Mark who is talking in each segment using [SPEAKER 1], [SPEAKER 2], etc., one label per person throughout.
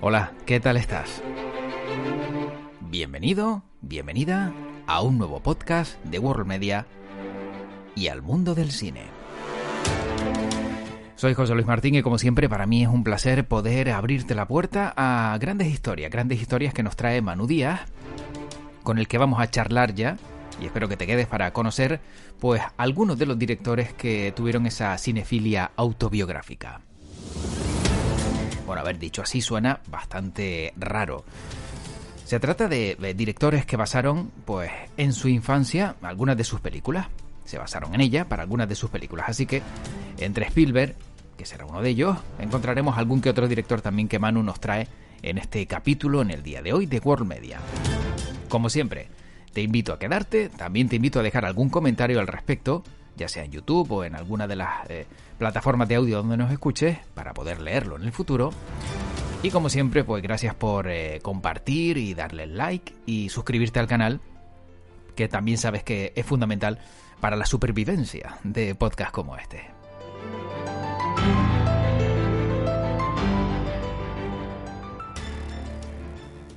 [SPEAKER 1] Hola, ¿qué tal estás? Bienvenido, bienvenida a un nuevo podcast de World Media y al mundo del cine. Soy José Luis Martín y como siempre para mí es un placer poder abrirte la puerta a grandes historias, grandes historias que nos trae Manu Díaz, con el que vamos a charlar ya y espero que te quedes para conocer pues algunos de los directores que tuvieron esa cinefilia autobiográfica. Bueno, haber dicho así suena bastante raro. Se trata de, directores que basaron, pues, en su infancia algunas de sus películas. Se basaron en ella para algunas de sus películas. Así que, entre Spielberg, que será uno de ellos, encontraremos algún que otro director también que Manu nos trae en este capítulo en el día de hoy de World Media. Como siempre, te invito a quedarte, también te invito a dejar algún comentario al respecto, ya sea en YouTube o en alguna de las eh, plataformas de audio donde nos escuches, para poder leerlo en el futuro. Y como siempre, pues gracias por eh, compartir y darle like y suscribirte al canal, que también sabes que es fundamental para la supervivencia de podcasts como este.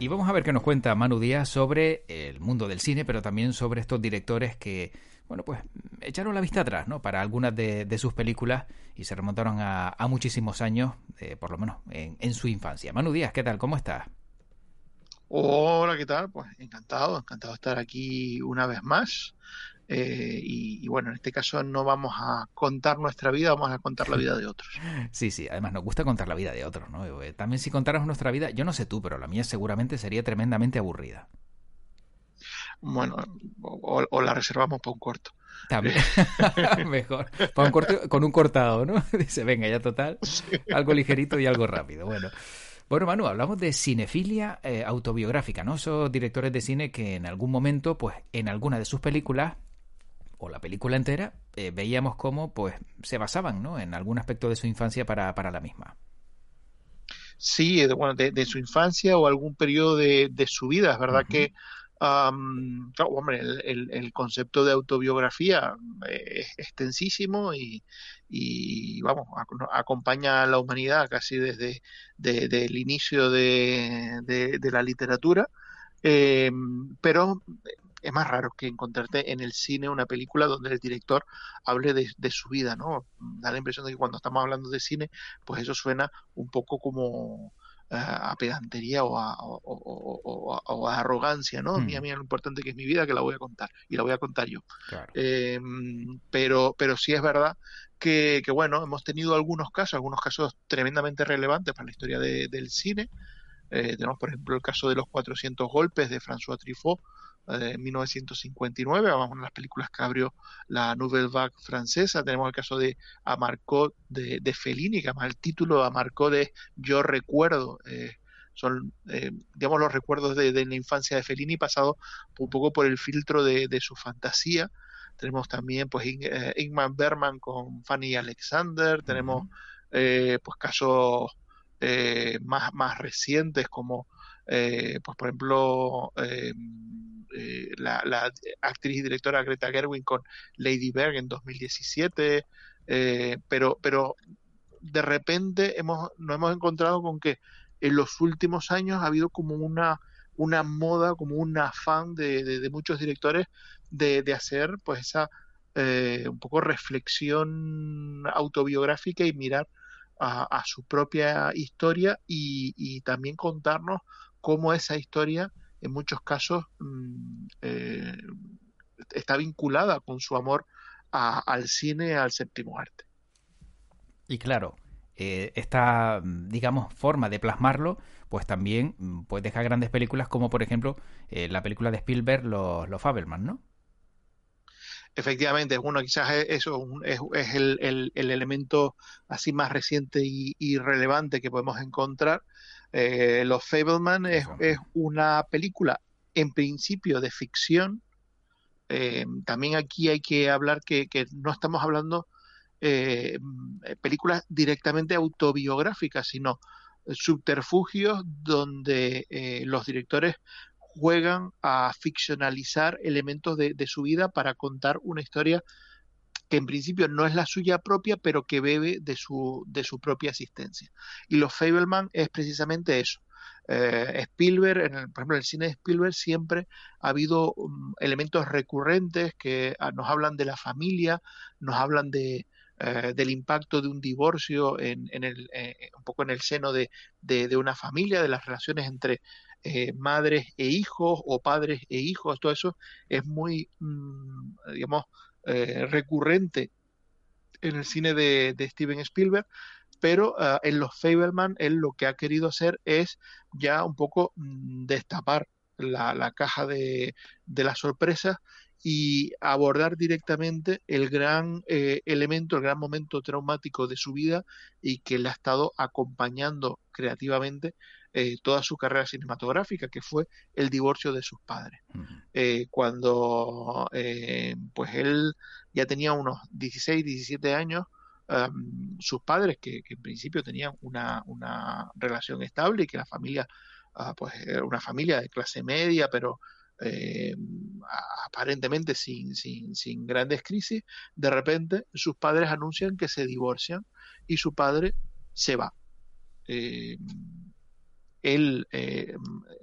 [SPEAKER 1] Y vamos a ver qué nos cuenta Manu Díaz sobre el mundo del cine, pero también sobre estos directores que, bueno, pues echaron la vista atrás, ¿no? Para algunas de, sus películas y se remontaron a, muchísimos años, eh, por lo menos en, su infancia. Manu Díaz, ¿qué tal? ¿Cómo estás?
[SPEAKER 2] Hola, ¿qué tal? Pues encantado, encantado de estar aquí una vez más. Eh, y, bueno, en este caso no vamos a contar nuestra vida, vamos a contar la vida de otros.
[SPEAKER 1] Sí, sí, además nos gusta contar la vida de otros, ¿no? Eh, también si contáramos nuestra vida, yo no sé tú, pero la mía seguramente sería tremendamente aburrida.
[SPEAKER 2] Bueno, o, la reservamos para un corto.
[SPEAKER 1] También, mejor. Para un corto, con un cortado, ¿no? Dice, venga, ya total, algo ligerito y algo rápido. Bueno. Bueno, Manu, hablamos de cinefilia eh, autobiográfica, ¿no? Esos directores de cine que en algún momento, pues en alguna de sus películas, o la película entera, eh, veíamos cómo pues se basaban ¿no? en algún aspecto de su infancia para, para la misma.
[SPEAKER 2] Sí, de, bueno, de, su infancia o algún periodo de, su vida. Es verdad que hombre, el, concepto de autobiografía es extensísimo y, y vamos, acompaña a la humanidad casi desde el inicio de, de, la literatura. Eh, pero es más raro que encontrarte en el cine una película donde el director hable de, su vida, ¿no? Da la impresión de que cuando estamos hablando de cine, pues eso suena un poco como eh, a pedantería o a, arrogancia, ¿no? Mm. A mí lo importante que es mi vida, que la voy a contar, y la voy a contar yo. Eh, pero, pero sí es verdad que, bueno, hemos tenido algunos casos, algunos casos tremendamente relevantes para la historia del cine. Eh, tenemos, por ejemplo, el caso de los 400 golpes de François Truffaut, en 1959, vamos a las películas que abrió la Nouvelle Vague francesa, tenemos el caso de Amarcó de, de Fellini, que además el título Amarcó de Yo recuerdo, eh, son, eh, digamos, los recuerdos de, la infancia de Fellini pasado un poco por el filtro de, su fantasía. Tenemos también, pues, eh, Ingmar Bergman con Fanny Alexander, tenemos, pues, casos más, más recientes como, pues, por ejemplo, eh, la, actriz y directora Greta Gerwin con Lady Berg en 2017, eh, pero, pero de repente hemos, nos hemos encontrado con que en los últimos años ha habido como una, una moda, como un afán de, muchos directores de, hacer pues esa eh, un poco reflexión autobiográfica y mirar a, su propia historia y, y, también contarnos cómo esa historia en muchos casos mm, eh, está vinculada con su amor al cine, al séptimo arte.
[SPEAKER 1] Y claro, eh, esta, digamos, forma de plasmarlo, pues también mm, pues deja grandes películas como, por ejemplo, eh, la película de Spielberg, Los, los Fabelman, ¿no?
[SPEAKER 2] Efectivamente, bueno, quizás eso es, el, elemento así más reciente y relevante que podemos encontrar, eh, Los Fableman es, una película en principio de ficción. Eh, también aquí hay que hablar que, no estamos hablando eh, películas directamente autobiográficas, sino subterfugios donde los directores juegan a ficcionalizar elementos de, su vida para contar una historia que en principio no es la suya propia, pero que bebe de su, de su propia existencia. Y los Fableman es precisamente eso. Eh, Spielberg, en el, por ejemplo, en el cine de Spielberg siempre ha habido um, elementos recurrentes que ah, nos hablan de la familia, nos hablan de, eh, del impacto de un divorcio en, en el, eh, un poco en el seno de, de, una familia, de las relaciones entre eh, madres e hijos o padres e hijos, todo eso es muy, mm, digamos, recurrente en el cine de, Steven Spielberg, pero uh, en los Fableman él lo que ha querido hacer es ya un poco mm, destapar la, la caja de, de las sorpresas y abordar directamente el gran eh, elemento, el gran momento traumático de su vida y que le ha estado acompañando creativamente eh, toda su carrera cinematográfica, que fue el divorcio de sus padres. eh, cuando pues él ya tenía unos 16, 17 años, um, sus padres, que, que, en principio tenían una, una, relación estable y que la familia, uh, pues era una familia de clase media, pero eh, aparentemente sin, sin, sin, grandes crisis, de repente sus padres anuncian que se divorcian y su padre se va. Eh, él, eh,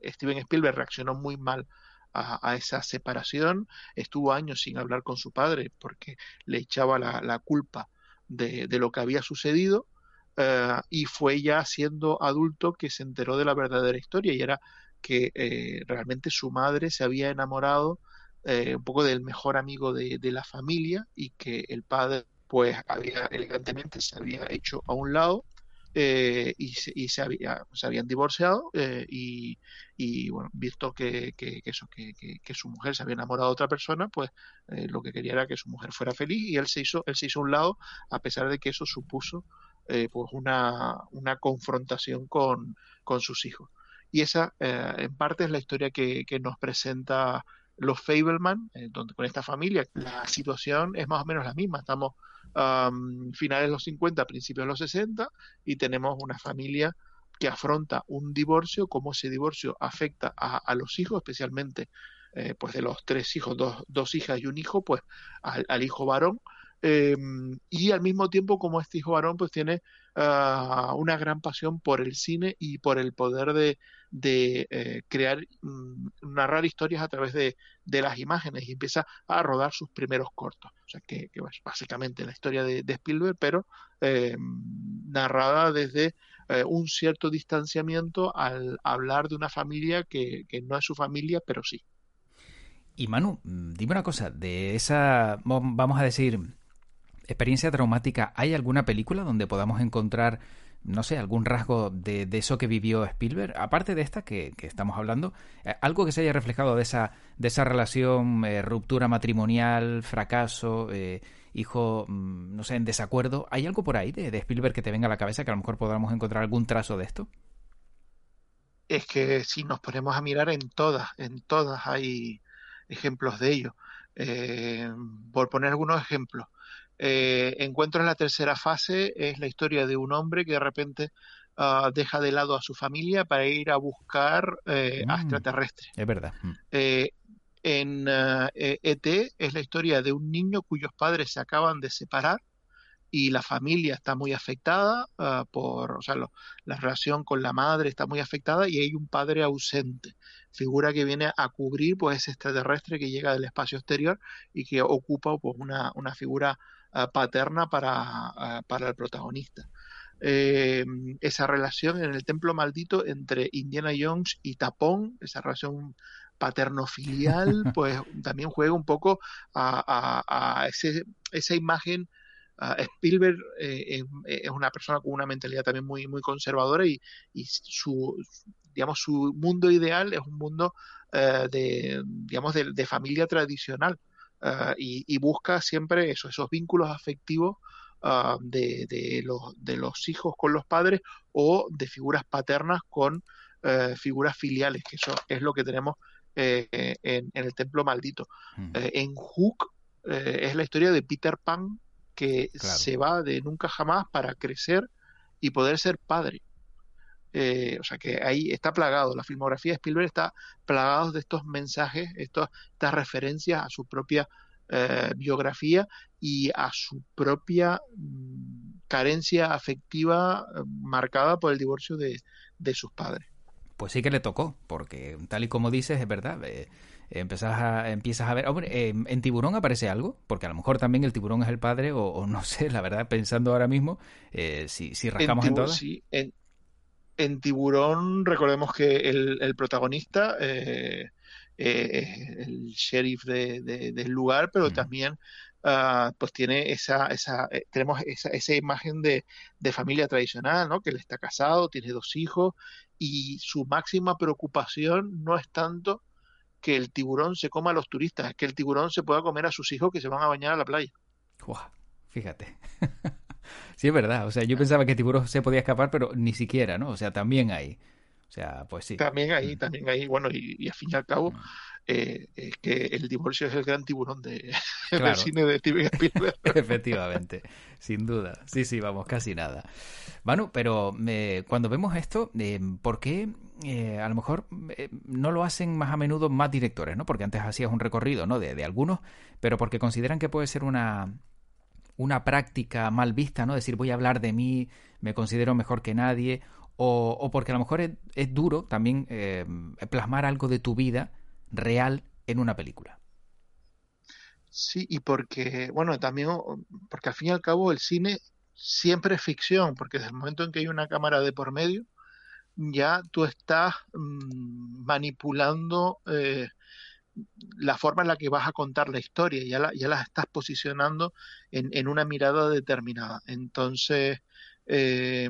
[SPEAKER 2] Steven Spielberg, reaccionó muy mal a, esa separación, estuvo años sin hablar con su padre porque le echaba la, culpa de, lo que había sucedido. Uh, y fue ya siendo adulto que se enteró de la verdadera historia y era que eh, realmente su madre se había enamorado eh, un poco del mejor amigo de, de, la familia y que el padre pues había elegantemente se había hecho a un lado eh, y, se, y se, había, habían divorciado eh, y, y, bueno, visto que, que, eso, que, que, su mujer se había enamorado de otra persona, pues eh, lo que quería era que su mujer fuera feliz y él se hizo, él se hizo a un lado a pesar de que eso supuso pues una, confrontación con, con sus hijos. Y esa, en parte, es la historia que nos presenta los Fableman, eh, donde con esta familia la situación es más o menos la misma. Estamos um, finales de los 50, principios de los 60, y tenemos una familia que afronta un divorcio, cómo ese divorcio afecta a, los hijos, especialmente eh, pues de los tres hijos, dos, dos hijas y un hijo, pues al, hijo varón, eh, y al mismo tiempo como este hijo varón pues tiene uh, una gran pasión por el cine y por el poder de, de eh, crear, mm, narrar historias a través de, de, las imágenes y empieza a rodar sus primeros cortos. O sea que, es básicamente la historia de, Spielberg, pero eh, narrada desde eh, un cierto distanciamiento al hablar de una familia que, que no es su familia, pero sí.
[SPEAKER 1] Y Manu, dime una cosa, de esa, vamos a decir, experiencia traumática, ¿hay alguna película donde podamos encontrar, no sé, algún rasgo de, de eso que vivió Spielberg? Aparte de esta que, que estamos hablando, eh, algo que se haya reflejado de esa, de esa relación, eh, ruptura matrimonial, fracaso, eh, hijo, mm, no sé, en desacuerdo. ¿Hay algo por ahí de, de Spielberg que te venga a la cabeza que a lo mejor podamos encontrar algún trazo de esto?
[SPEAKER 2] Es que si nos ponemos a mirar en todas, en todas hay ejemplos de ello. Por poner algunos ejemplos, eh, Encuentro en la tercera fase es la historia de un hombre que de repente uh, deja de lado a su familia para ir a buscar eh, mm, a extraterrestres.
[SPEAKER 1] Es verdad. Mm.
[SPEAKER 2] Eh, en uh, ET es la historia de un niño cuyos padres se acaban de separar y la familia está muy afectada uh, por, o sea, lo, la relación con la madre está muy afectada y hay un padre ausente, figura que viene a cubrir pues ese extraterrestre que llega del espacio exterior y que ocupa pues una, una figura uh, paterna para, uh, para el protagonista. Eh, esa relación en el templo maldito entre Indiana Jones y Tapón, esa relación paterno-filial, pues también juega un poco a, a, a ese, esa imagen Uh, Spielberg eh, es una persona con una mentalidad también muy, muy conservadora y, y su, digamos, su mundo ideal es un mundo uh, de, digamos, de, de familia tradicional uh, y, y, busca siempre eso, esos vínculos afectivos de, de, los, de los hijos con los padres o de figuras paternas con figuras filiales, que eso es lo que tenemos en, en, el templo maldito. Mm. en Hook es la historia de Peter Pan que claro. se va de nunca jamás para crecer y poder ser padre. Eh, o sea que ahí está plagado, la filmografía de Spielberg está plagado de estos mensajes, estos, estas referencias a su propia eh, biografía y a su propia mm, carencia afectiva eh, marcada por el divorcio de, sus padres.
[SPEAKER 1] Pues sí que le tocó, porque tal y como dices, es verdad. Eh, empezás a, empiezas a ver. Hombre, ¿en tiburón aparece algo? Porque a lo mejor también el tiburón es el padre, o, no sé, la verdad, pensando ahora mismo, si, si rascamos en, todas.
[SPEAKER 2] Sí, en, tiburón, recordemos que el, protagonista. Eh, el sheriff del lugar, pero también ah, pues tiene esa, esa eh, tenemos esa, esa imagen de, de, familia tradicional, ¿no? Que él está casado, tiene dos hijos y su máxima preocupación no es tanto que el tiburón se coma a los turistas, que el tiburón se pueda comer a sus hijos que se van a bañar a la playa.
[SPEAKER 1] fíjate. sí, es verdad. O sea, yo pensaba que el tiburón se podía escapar, pero ni siquiera, ¿no? O sea, también hay. O sea, pues sí.
[SPEAKER 2] También ahí, mm. también ahí, bueno, y, y al fin y al cabo, mm. Eh, es que el divorcio es el gran tiburón de, del cine de Steven Spielberg.
[SPEAKER 1] Efectivamente, sin duda. Sí, sí, vamos, casi nada. Bueno, pero eh, cuando vemos esto, eh, ¿por qué eh, a lo mejor eh, no lo hacen más a menudo más directores, ¿no? Porque antes hacías un recorrido, ¿no? De, de algunos, pero porque consideran que puede ser una una práctica mal vista, ¿no? Decir, voy a hablar de mí, me considero mejor que nadie, o, porque a lo mejor es, duro también eh, plasmar algo de tu vida real en una película.
[SPEAKER 2] Sí, y porque, bueno, también, porque al fin y al cabo el cine siempre es ficción, porque desde el momento en que hay una cámara de por medio, ya tú estás mm, manipulando eh, la forma en la que vas a contar la historia, ya la, ya la estás posicionando en, en una mirada determinada. Entonces, eh,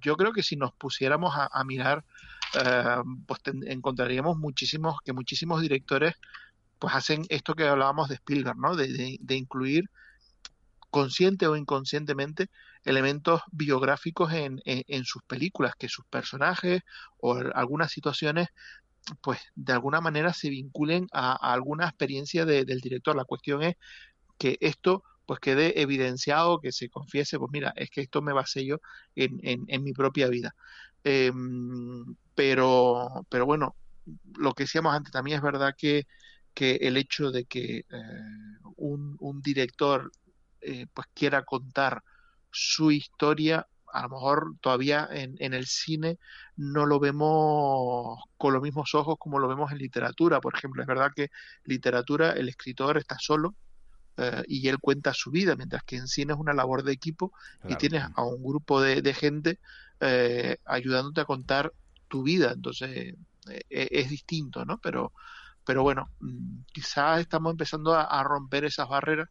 [SPEAKER 2] yo creo que si nos pusiéramos a, mirar, eh, pues encontraríamos muchísimos, que muchísimos directores pues hacen esto que hablábamos de Spielberg, ¿no? De, incluir consciente o inconscientemente elementos biográficos en, sus películas, que sus personajes o algunas situaciones pues de alguna manera se vinculen a, alguna experiencia del director. La cuestión es que esto pues quede evidenciado, que se confiese, pues mira, es que esto me basé yo en, en, mi propia vida. Em, pero, pero bueno, lo que decíamos antes, también es verdad que, que el hecho de que eh, un, un, director eh, pues quiera contar su historia, a lo mejor todavía en, en, el cine no lo vemos con los mismos ojos como lo vemos en literatura. Por ejemplo, es verdad que literatura, el escritor está solo, eh, y él cuenta su vida, mientras que en cine es una labor de equipo y tienes a un grupo de, gente eh, ayudándote a contar tu vida, entonces eh, es distinto, ¿no? Pero, pero bueno, mm, quizás estamos empezando a, romper esas barreras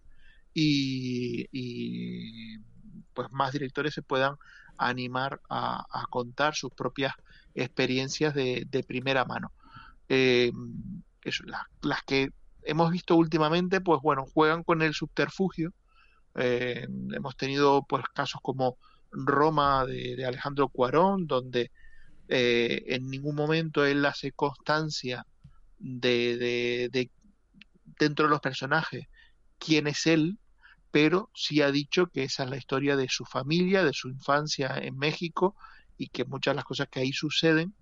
[SPEAKER 2] y, pues más directores se puedan animar a, contar sus propias experiencias de, primera mano. las que hemos visto últimamente, pues bueno, juegan con el subterfugio. Eh, hemos tenido pues casos como Roma de, Alejandro Cuarón, donde eh, en ningún momento él hace constancia de, de, dentro de los personajes quién es él, pero sí ha dicho que esa es la historia de su familia, de su infancia en México y que muchas de las cosas que ahí suceden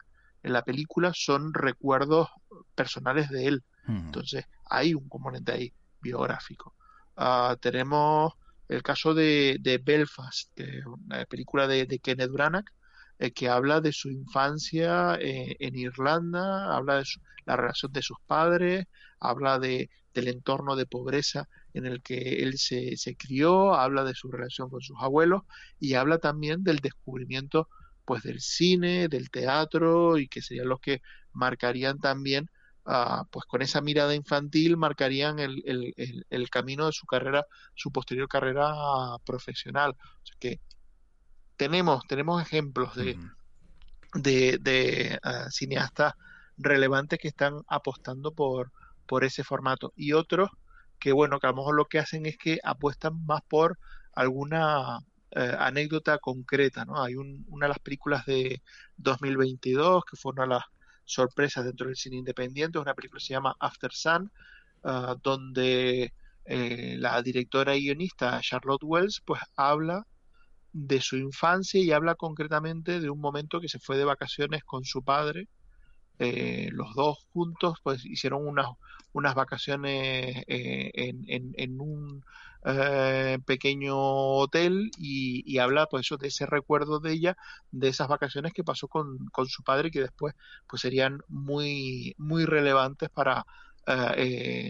[SPEAKER 2] en la película son recuerdos personales de él. Entonces, hay un componente ahí biográfico. Ah, tenemos el caso de, Belfast, que es una película de, Kenneth Branagh, eh, que habla de su infancia eh, en Irlanda, habla de la relación de sus padres, habla de, del entorno de pobreza en el que él se, se, crió, habla de su relación con sus abuelos y habla también del descubrimiento pues del cine, del teatro y que serían los que marcarían también Ah, pues con esa mirada infantil marcarían el, el, camino de su carrera, su posterior carrera profesional. O sea que tenemos, tenemos ejemplos de, de, ah, cineastas relevantes que están apostando por, por ese formato y otros que bueno, que a lo mejor lo que hacen es que apuestan más por alguna eh, anécdota concreta, ¿no? Hay una de las películas de 2022 que fue una de las sorpresas dentro del cine independiente. Una película que se llama After Sun, ah, donde eh, la directora y guionista Charlotte Wells pues habla de su infancia y habla concretamente de un momento que se fue de vacaciones con su padre eh, los dos juntos pues hicieron unas, unas vacaciones eh, en, en, un eh, pequeño hotel y, habla pues de ese recuerdo de ella de esas vacaciones que pasó con, con su padre que después pues serían muy muy relevantes para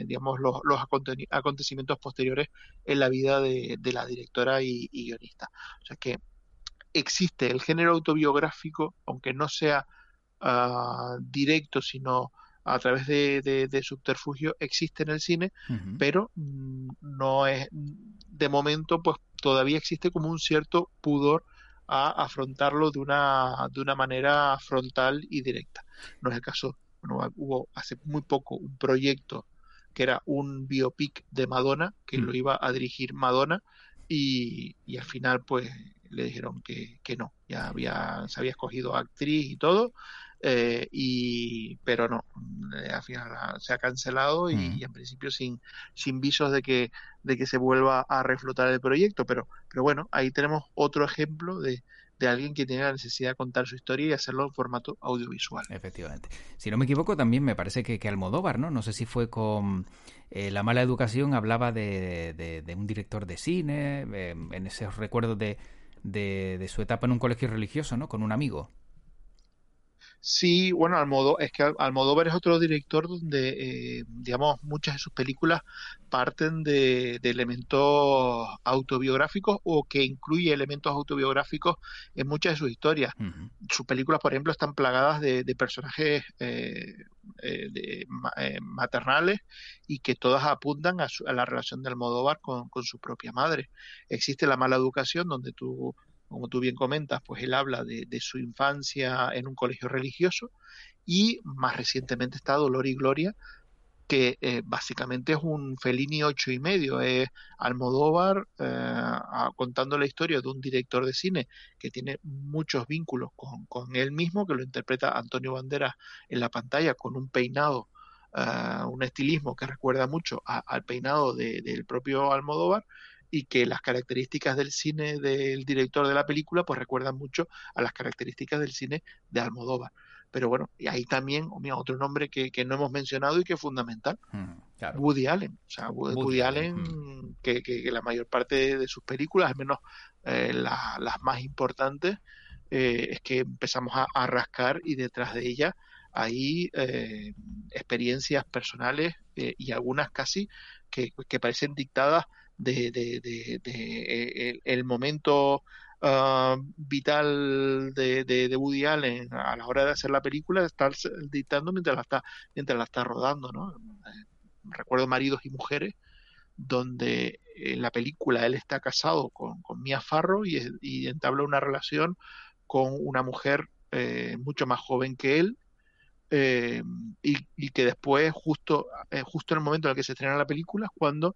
[SPEAKER 2] digamos los, los, acontecimientos posteriores en la vida de, de la directora y, y guionista. O sea que existe el género autobiográfico aunque no sea uh, directo, sino a través de, subterfugio, existe en el cine, pero mm, no es, de momento, pues todavía existe como un cierto pudor a afrontarlo de una, de una manera frontal y directa. No es el caso, hubo hace muy poco un proyecto que era un biopic de Madonna, que lo mm. iba a dirigir Madonna, y, y al final pues le dijeron que, que no, ya había, se había escogido actriz y todo, eh, y pero no eh, al final se ha cancelado y, mm. en principio sin sin visos de que de que se vuelva a reflotar el proyecto pero pero bueno ahí tenemos otro ejemplo de, de alguien que tiene la necesidad de contar su historia y hacerlo en formato audiovisual.
[SPEAKER 1] Efectivamente. Si no me equivoco, también me parece que, que Almodóvar, ¿no? No sé si fue con eh, La mala educación, hablaba de, de, un director de cine, en esos recuerdos de, de, su etapa en un colegio religioso, ¿no? Con un amigo.
[SPEAKER 2] Sí, bueno, Almodóvar, es que Almodóvar es otro director donde, eh, digamos, muchas de sus películas parten de, elementos autobiográficos o que incluye elementos autobiográficos en muchas de sus historias. Sus películas, por ejemplo, están plagadas de, personajes eh, eh, maternales y que todas apuntan a, la relación de Almodóvar con, con su propia madre. Existe la mala educación, donde tú como tú bien comentas, pues él habla de, su infancia en un colegio religioso y más recientemente está Dolor y Gloria, que eh, básicamente es un Fellini ocho y medio, es Almodóvar eh, contando la historia de un director de cine que tiene muchos vínculos con, con él mismo, que lo interpreta Antonio Banderas en la pantalla con un peinado, eh, un estilismo que recuerda mucho al peinado del propio Almodóvar, y que las características del cine del director de la película pues recuerdan mucho a las características del cine de Almodóvar. Pero bueno, y ahí también, otro nombre que, que, no hemos mencionado y que es fundamental, mm, Woody Allen. O sea, Woody, Allen, mm. que, que, la mayor parte de sus películas, al menos eh, las más importantes, eh, es que empezamos a, rascar y detrás de ella hay eh, experiencias personales y algunas casi que, que parecen dictadas de, de, de, de el, momento uh, vital de, Woody Allen a la hora de hacer la película estar dictando mientras la está mientras la está rodando no eh, recuerdo maridos y mujeres donde en la película él está casado con, con Mia Farrow y, y, entabla una relación con una mujer eh, mucho más joven que él eh, y, y, que después justo eh, justo en el momento en el que se estrena la película es cuando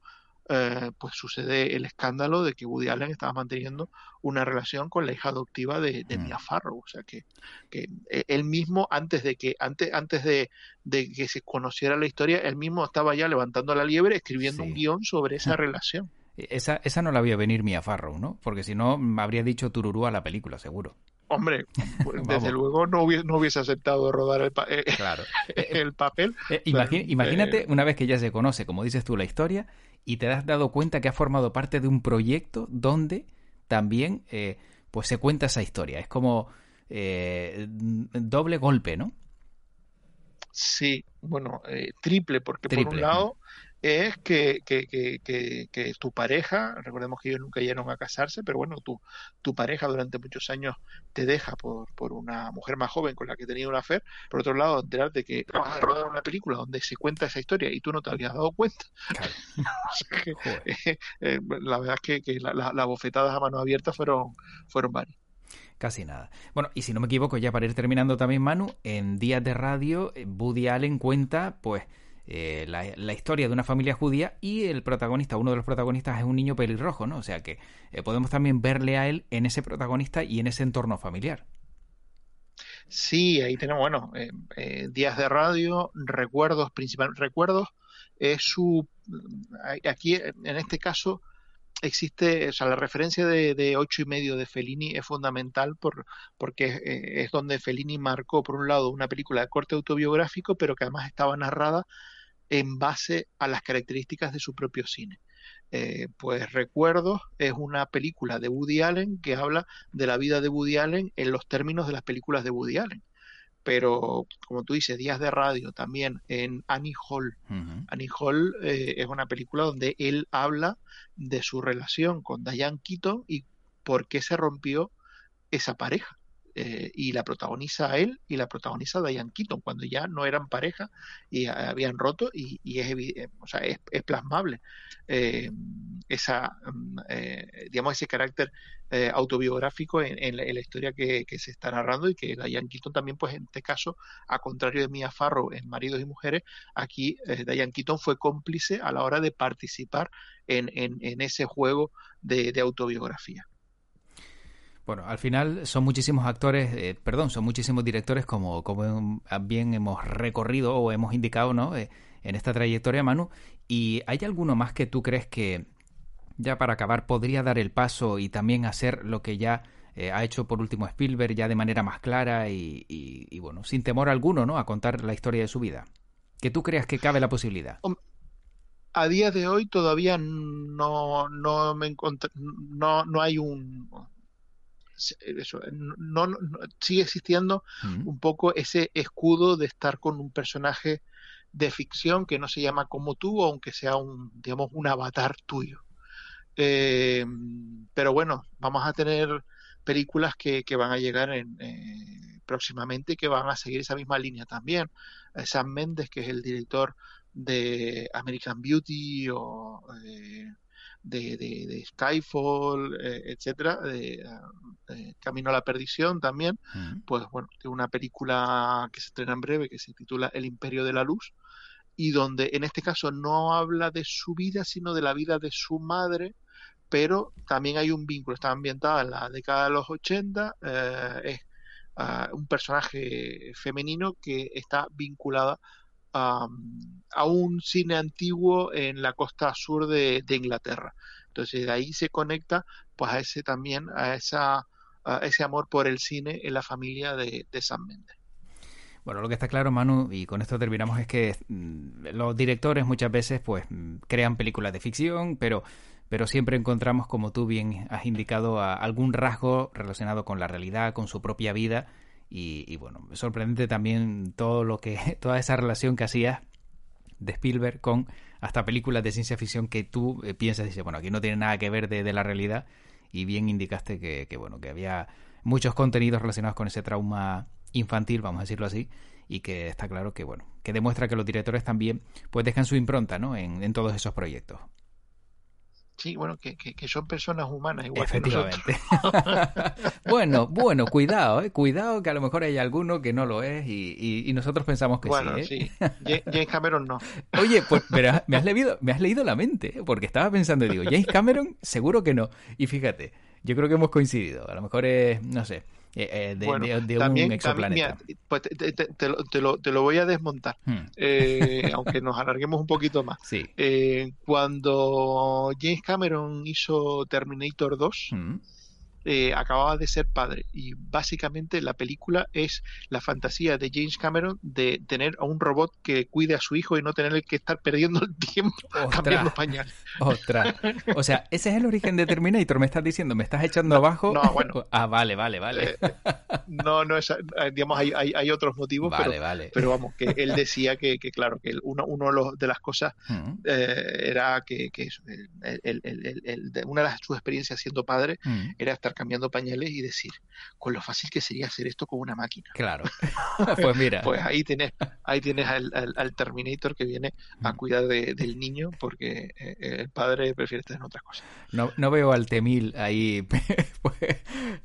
[SPEAKER 2] eh, pues sucede el escándalo de que Woody Allen estaba manteniendo una relación con la hija adoptiva de, de mm. Mia Farrow. O sea que, que, eh, él mismo, antes de que, antes, antes de, que se conociera la historia, él mismo estaba ya levantando la liebre, escribiendo un guion sobre esa relación.
[SPEAKER 1] Esa, esa no la vio venir Mia Farrow, ¿no? Porque si no, me habría dicho tururú a la película, seguro.
[SPEAKER 2] Hombre, pues, desde luego no hubiese, no hubiese aceptado rodar el, eh, el papel.
[SPEAKER 1] imagínate una vez que ya se conoce, como dices tú, la historia y te has dado cuenta que ha formado parte de un proyecto donde también eh, pues se cuenta esa historia. Es como eh, doble golpe, ¿no?
[SPEAKER 2] Sí, bueno, eh, triple, porque por un lado es que, que, que, que, tu pareja, recordemos que ellos nunca llegaron a casarse, pero bueno, tu, tu pareja durante muchos años te deja por, por una mujer más joven con la que tenía una fe. Por otro lado, enterarte que vas a rodar una película donde se cuenta esa historia y tú no te habías dado cuenta. Eh, eh, la verdad es que, las la, bofetadas a mano abierta fueron, fueron varias.
[SPEAKER 1] Casi nada. Bueno, y si no me equivoco, ya para ir terminando también, Manu, en Días de Radio, eh, Woody Allen cuenta, pues, eh, la, historia de una familia judía y el protagonista, uno de los protagonistas es un niño pelirrojo, ¿no? O sea que eh, podemos también verle a él en ese protagonista y en ese entorno familiar.
[SPEAKER 2] Sí, ahí tenemos, bueno, eh, días de radio, recuerdos, principales recuerdos, es su, aquí en este caso existe, o sea, la referencia de, ocho y medio de Fellini es fundamental por, porque eh, es donde Fellini marcó, por un lado, una película de corte autobiográfico, pero que además estaba narrada en base a las características de su propio cine. Eh, pues Recuerdos es una película de Woody Allen que habla de la vida de Woody Allen en los términos de las películas de Woody Allen pero como tú dices, Días de Radio también en Annie Hall. Annie Hall eh, es una película donde él habla de su relación con Diane Keaton y por qué se rompió esa pareja. Eh, y la protagoniza él y la protagoniza Diane Keaton cuando ya no eran pareja y habían roto y, es, o sea, es, plasmable eh, esa mm, digamos ese carácter autobiográfico en, la, historia que, se está narrando y que Diane Keaton también pues en este caso a contrario de Mia Farrow en Maridos y Mujeres aquí Diane Keaton fue cómplice a la hora de participar en, ese juego de autobiografía.
[SPEAKER 1] Bueno, al final son muchísimos actores, eh, perdón, son muchísimos directores como, como bien hemos recorrido o hemos indicado ¿no? Eh, en esta trayectoria, Manu. ¿Y hay alguno más que tú crees que, ya para acabar, podría dar el paso y también hacer lo que ya eh, ha hecho por último Spielberg, ya de manera más clara y, bueno, sin temor alguno, ¿no? A contar la historia de su vida. ¿Que tú creas que cabe la posibilidad?
[SPEAKER 2] A día de hoy todavía no, no, me no, no hay un eso, no, sigue existiendo un poco ese escudo de estar con un personaje de ficción que no se llama como tú, aunque sea un, digamos, un avatar tuyo. Eh, pero bueno, vamos a tener películas que, que van a llegar en, eh, próximamente que van a seguir esa misma línea también. Sam Mendes, que es el director de American Beauty o eh, de, de, Skyfall, eh, etcétera, de, Camino a la Perdición también, pues bueno, de una película que se estrena en breve que se titula El Imperio de la Luz y donde en este caso no habla de su vida, sino de la vida de su madre, pero también hay un vínculo, está ambientada en la década de los 80, eh, es ah, un personaje femenino que está vinculada a, un cine antiguo en la costa sur de, Inglaterra. Entonces de ahí se conecta pues a ese también, a, esa, ese amor por el cine en la familia de, de San Méndez.
[SPEAKER 1] Bueno, lo que está claro, Manu, y con esto terminamos, es que mm, los directores muchas veces pues mm, crean películas de ficción, pero, pero siempre encontramos, como tú bien has indicado, algún rasgo relacionado con la realidad, con su propia vida y, bueno, sorprendente también todo lo que, toda esa relación que hacías de Spielberg con hasta películas de ciencia ficción que tú eh, piensas y dices, bueno, aquí no tiene nada que ver de, la realidad y bien indicaste que, que, bueno, que había muchos contenidos relacionados con ese trauma infantil, vamos a decirlo así, y que está claro que, bueno, que demuestra que los directores también pues dejan su impronta, ¿no? En, en todos esos proyectos.
[SPEAKER 2] Sí, bueno, que, que, son personas humanas igual
[SPEAKER 1] Efectivamente. bueno, bueno, cuidado, eh, cuidado que a lo mejor hay alguno que no lo es y, y, nosotros pensamos que
[SPEAKER 2] bueno,
[SPEAKER 1] sí.
[SPEAKER 2] ¿eh? sí. James Cameron no.
[SPEAKER 1] Oye, pues pero me has leído, me has leído la mente, ¿eh? porque estaba pensando y digo, James Cameron seguro que no. Y fíjate, yo creo que hemos coincidido. A lo mejor es, no sé, eh, eh, de, un exoplaneta.
[SPEAKER 2] pues te, lo, voy a desmontar, hmm. eh, aunque nos alarguemos un poquito más. cuando James Cameron hizo Terminator 2, eh, acababa de ser padre y básicamente la película es la fantasía de James Cameron de tener a un robot que cuide a su hijo y no tener que estar perdiendo el tiempo cambiando pañales.
[SPEAKER 1] Ostras. O sea, ese es el origen de Terminator, me estás diciendo, me estás echando abajo.
[SPEAKER 2] No, bueno.
[SPEAKER 1] Ah, vale, vale, vale.
[SPEAKER 2] Eh, no, no es, eh, digamos, hay, hay, otros motivos, pero, pero vamos, que él decía que, claro, que uno, uno de las cosas era que, que una de sus experiencias siendo padre era estar cambiando pañales y decir, con lo fácil que sería hacer esto con una máquina.
[SPEAKER 1] Claro. pues mira.
[SPEAKER 2] pues ahí tienes, ahí tienes al, Terminator que viene a cuidar del niño porque eh, el padre prefiere estar en otras cosas.
[SPEAKER 1] No, no veo al Temil ahí pues,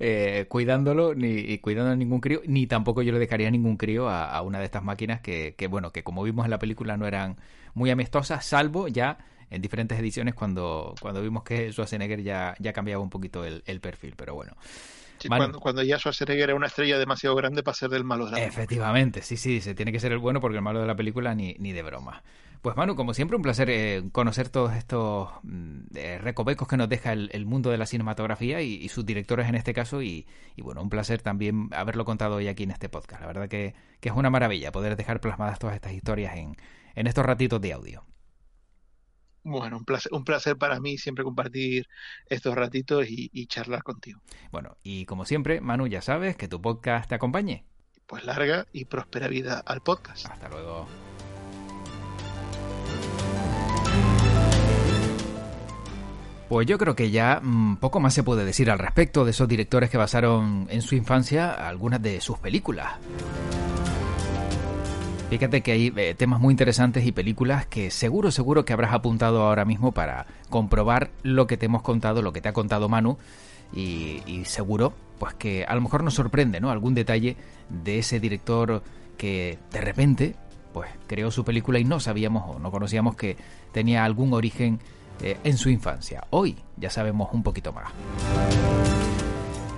[SPEAKER 1] eh, cuidándolo, ni cuidando a ningún crío, ni tampoco yo le dejaría a ningún crío a, una de estas máquinas que, que, bueno, que como vimos en la película no eran muy amistosas, salvo ya en diferentes ediciones cuando, cuando vimos que Schwarzenegger ya, ya cambiaba un poquito el, perfil, pero bueno.
[SPEAKER 2] cuando, cuando, ya Schwarzenegger era una estrella demasiado grande para ser del malo de
[SPEAKER 1] la Efectivamente, sí, sí, se tiene que ser el bueno porque el malo de la película ni, ni de broma. Pues Manu, como siempre, un placer eh, conocer todos estos mm, eh, recovecos que nos deja el, mundo de la cinematografía y, sus directores en este caso. Y, bueno, un placer también haberlo contado hoy aquí en este podcast. La verdad que, es una maravilla poder dejar plasmadas todas estas historias en, en estos ratitos de audio.
[SPEAKER 2] Bueno, un placer, un placer para mí siempre compartir estos ratitos y, y charlar contigo.
[SPEAKER 1] Bueno, y como siempre, Manu, ya sabes que tu podcast te acompañe.
[SPEAKER 2] Pues larga y próspera vida al podcast.
[SPEAKER 1] Hasta luego. Pues yo creo que ya mm, poco más se puede decir al respecto de esos directores que basaron en su infancia algunas de sus películas. Fíjate que hay eh, temas muy interesantes y películas que seguro, seguro que habrás apuntado ahora mismo para comprobar lo que te hemos contado, lo que te ha contado Manu, y, seguro, pues que a lo mejor nos sorprende, ¿no? Algún detalle de ese director que de repente, pues creó su película y no sabíamos o no conocíamos que tenía algún origen eh, en su infancia. Hoy ya sabemos un poquito más.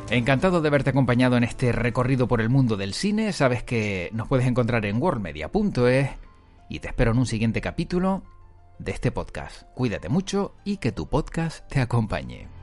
[SPEAKER 1] Encantado de haberte acompañado en este recorrido por el mundo del cine. Sabes que nos puedes encontrar en worldmedia.es y te espero en un siguiente capítulo de este podcast. Cuídate mucho y que tu podcast te acompañe.